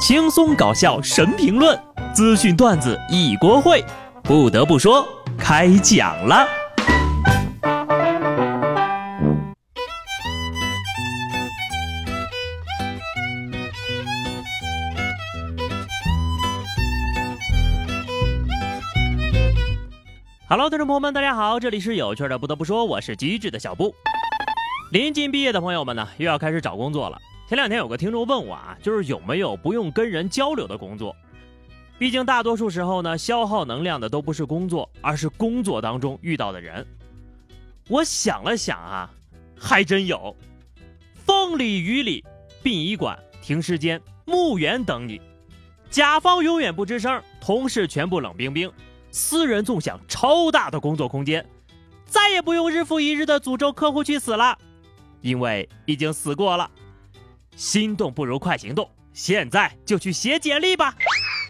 轻松搞笑神评论，资讯段子一锅烩。不得不说，开讲了。Hello，听众朋友们，大家好，这里是有趣的。不得不说，我是机智的小布。临近毕业的朋友们呢，又要开始找工作了。前两天有个听众问我啊，就是有没有不用跟人交流的工作？毕竟大多数时候呢，消耗能量的都不是工作，而是工作当中遇到的人。我想了想啊，还真有。风里雨里，殡仪馆、停尸间、墓园等你，甲方永远不吱声，同事全部冷冰冰。私人纵享超大的工作空间，再也不用日复一日的诅咒客户去死了，因为已经死过了。心动不如快行动，现在就去写简历吧。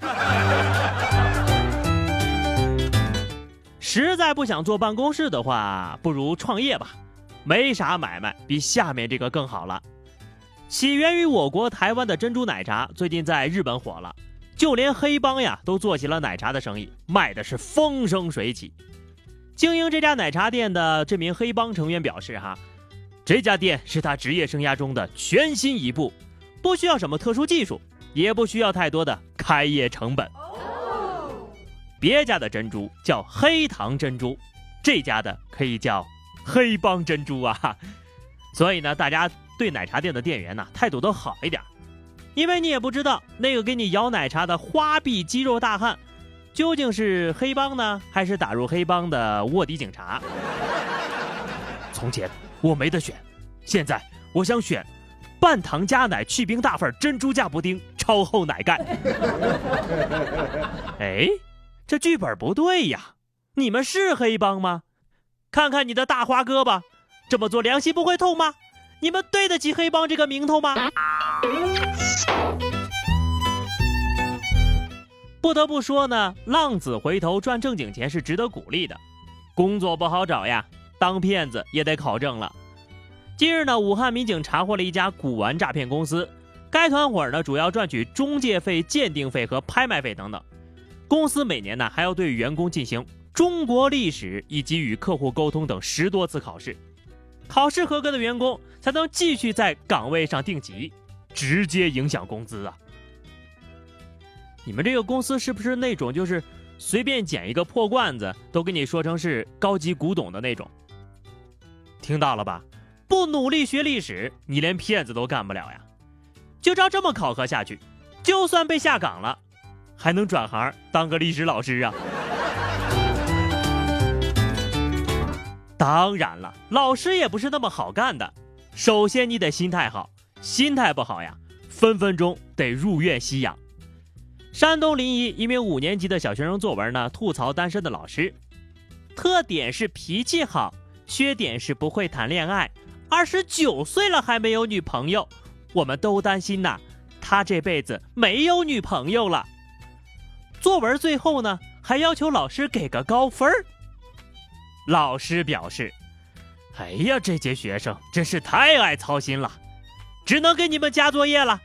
实在不想坐办公室的话，不如创业吧。没啥买卖比下面这个更好了。起源于我国台湾的珍珠奶茶，最近在日本火了。就连黑帮呀都做起了奶茶的生意，卖的是风生水起。经营这家奶茶店的这名黑帮成员表示：“哈，这家店是他职业生涯中的全新一步，不需要什么特殊技术，也不需要太多的开业成本。别家的珍珠叫黑糖珍珠，这家的可以叫黑帮珍珠啊。所以呢，大家对奶茶店的店员呢态度都好一点。”因为你也不知道那个给你摇奶茶的花臂肌肉大汉，究竟是黑帮呢，还是打入黑帮的卧底警察？从前我没得选，现在我想选半糖加奶去冰大份珍珠加布丁超厚奶盖。哎，这剧本不对呀！你们是黑帮吗？看看你的大花胳膊，这么做良心不会痛吗？你们对得起黑帮这个名头吗？不得不说呢，浪子回头赚正经钱是值得鼓励的。工作不好找呀，当骗子也得考证了。近日呢，武汉民警查获了一家古玩诈骗公司，该团伙呢主要赚取中介费、鉴定费和拍卖费等等。公司每年呢还要对员工进行中国历史以及与客户沟通等十多次考试，考试合格的员工才能继续在岗位上定级，直接影响工资啊。你们这个公司是不是那种就是随便捡一个破罐子都给你说成是高级古董的那种？听到了吧？不努力学历史，你连骗子都干不了呀！就照这么考核下去，就算被下岗了，还能转行当个历史老师啊？当然了，老师也不是那么好干的。首先你得心态好，心态不好呀，分分钟得入院吸氧。山东临沂一名五年级的小学生作文呢，吐槽单身的老师，特点是脾气好，缺点是不会谈恋爱，二十九岁了还没有女朋友，我们都担心呐，他这辈子没有女朋友了。作文最后呢，还要求老师给个高分老师表示：“哎呀，这届学生真是太爱操心了，只能给你们加作业了。”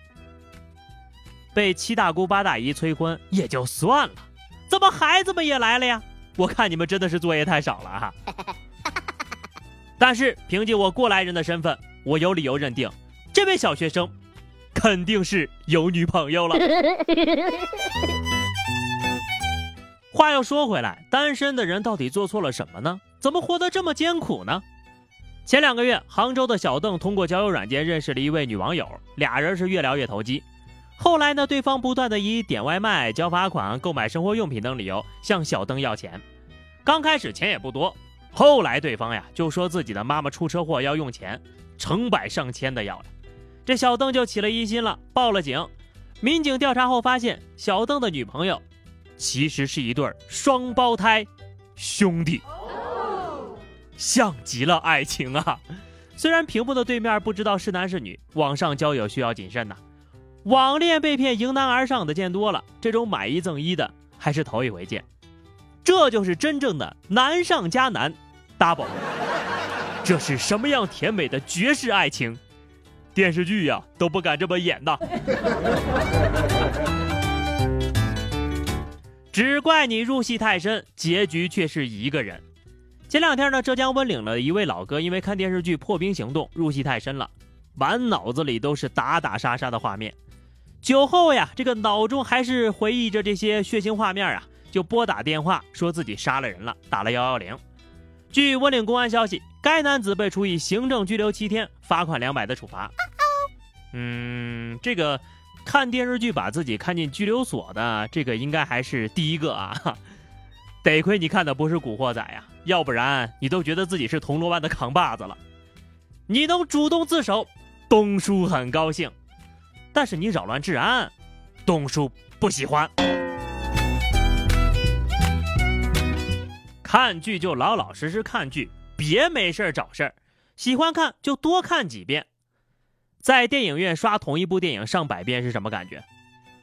被七大姑八大姨催婚也就算了，怎么孩子们也来了呀？我看你们真的是作业太少了哈。但是凭借我过来人的身份，我有理由认定，这位小学生肯定是有女朋友了。话又说回来，单身的人到底做错了什么呢？怎么活得这么艰苦呢？前两个月，杭州的小邓通过交友软件认识了一位女网友，俩人是越聊越投机。后来呢？对方不断的以点外卖、交罚款、购买生活用品等理由向小邓要钱。刚开始钱也不多，后来对方呀就说自己的妈妈出车祸要用钱，成百上千的要了。这小邓就起了疑心了，报了警。民警调查后发现，小邓的女朋友其实是一对双胞胎兄弟，像极了爱情啊！虽然屏幕的对面不知道是男是女，网上交友需要谨慎呐。网恋被骗迎难而上的见多了，这种买一赠一的还是头一回见。这就是真正的难上加难，double。这是什么样甜美的绝世爱情？电视剧呀都不敢这么演呐。只怪你入戏太深，结局却是一个人。前两天呢，浙江温岭的一位老哥因为看电视剧《破冰行动》入戏太深了，满脑子里都是打打杀杀的画面。酒后呀，这个脑中还是回忆着这些血腥画面啊，就拨打电话说自己杀了人了，打了幺幺零。据温岭公安消息，该男子被处以行政拘留七天、罚款两百的处罚。嗯，这个看电视剧把自己看进拘留所的，这个应该还是第一个啊。得亏你看的不是《古惑仔》呀，要不然你都觉得自己是铜锣湾的扛把子了。你能主动自首，东叔很高兴；但是你扰乱治安，东叔不喜欢。看剧就老老实实看剧，别没事找事儿。喜欢看就多看几遍。在电影院刷同一部电影上百遍是什么感觉？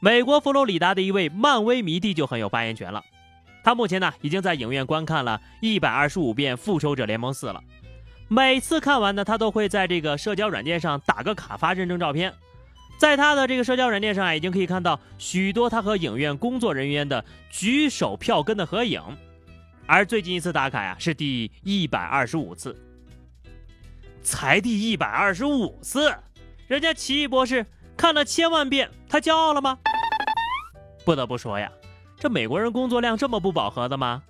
美国佛罗里达的一位漫威迷弟就很有发言权了。他目前呢，已经在影院观看了一百二十五遍《复仇者联盟四》了。每次看完呢，他都会在这个社交软件上打个卡发认证照片。在他的这个社交软件上啊，已经可以看到许多他和影院工作人员的举手票根的合影。而最近一次打卡呀，是第一百二十五次。才第一百二十五次，人家奇异博士看了千万遍，他骄傲了吗？不得不说呀。这美国人工作量这么不饱和的吗？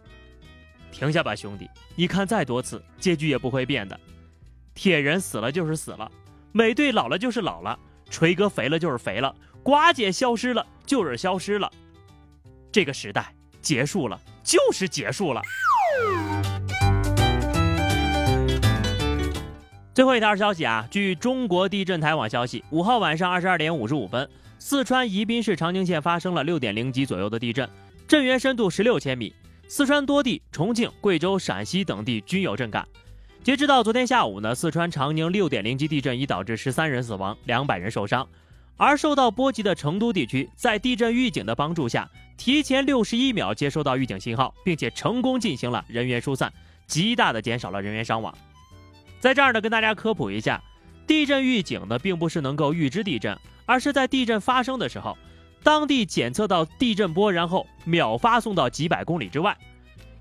停下吧，兄弟！你看再多次，结局也不会变的。铁人死了就是死了，美队老了就是老了，锤哥肥了就是肥了，寡姐消失了就是消失了。这个时代结束了就是结束了。最后一条消息啊，据中国地震台网消息，五号晚上二十二点五十五分。四川宜宾市长宁县发生了六点零级左右的地震，震源深度十六千米。四川多地、重庆、贵州、陕西等地均有震感。截止到昨天下午呢，四川长宁六点零级地震已导致十三人死亡，两百人受伤。而受到波及的成都地区，在地震预警的帮助下，提前六十一秒接收到预警信号，并且成功进行了人员疏散，极大的减少了人员伤亡。在这儿呢，跟大家科普一下，地震预警呢，并不是能够预知地震。而是在地震发生的时候，当地检测到地震波，然后秒发送到几百公里之外。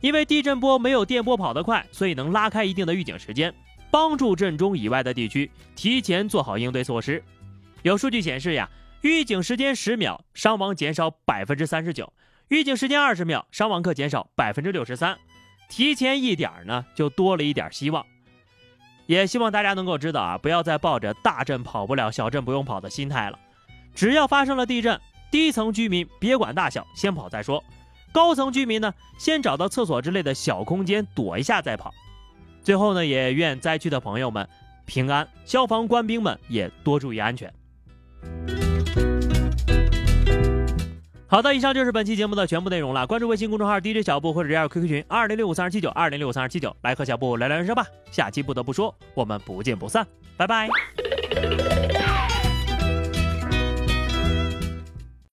因为地震波没有电波跑得快，所以能拉开一定的预警时间，帮助震中以外的地区提前做好应对措施。有数据显示呀，预警时间十秒，伤亡减少百分之三十九；预警时间二十秒，伤亡可减少百分之六十三。提前一点呢，就多了一点希望。也希望大家能够知道啊，不要再抱着大震跑不了，小震不用跑的心态了。只要发生了地震，低层居民别管大小，先跑再说；高层居民呢，先找到厕所之类的小空间躲一下再跑。最后呢，也愿灾区的朋友们平安，消防官兵们也多注意安全。好的，以上就是本期节目的全部内容了。关注微信公众号 DJ 小布或者加入 QQ 群二零六五三二七九二零六五三二七九，来和小布聊聊人生吧。下期不得不说，我们不见不散，拜拜。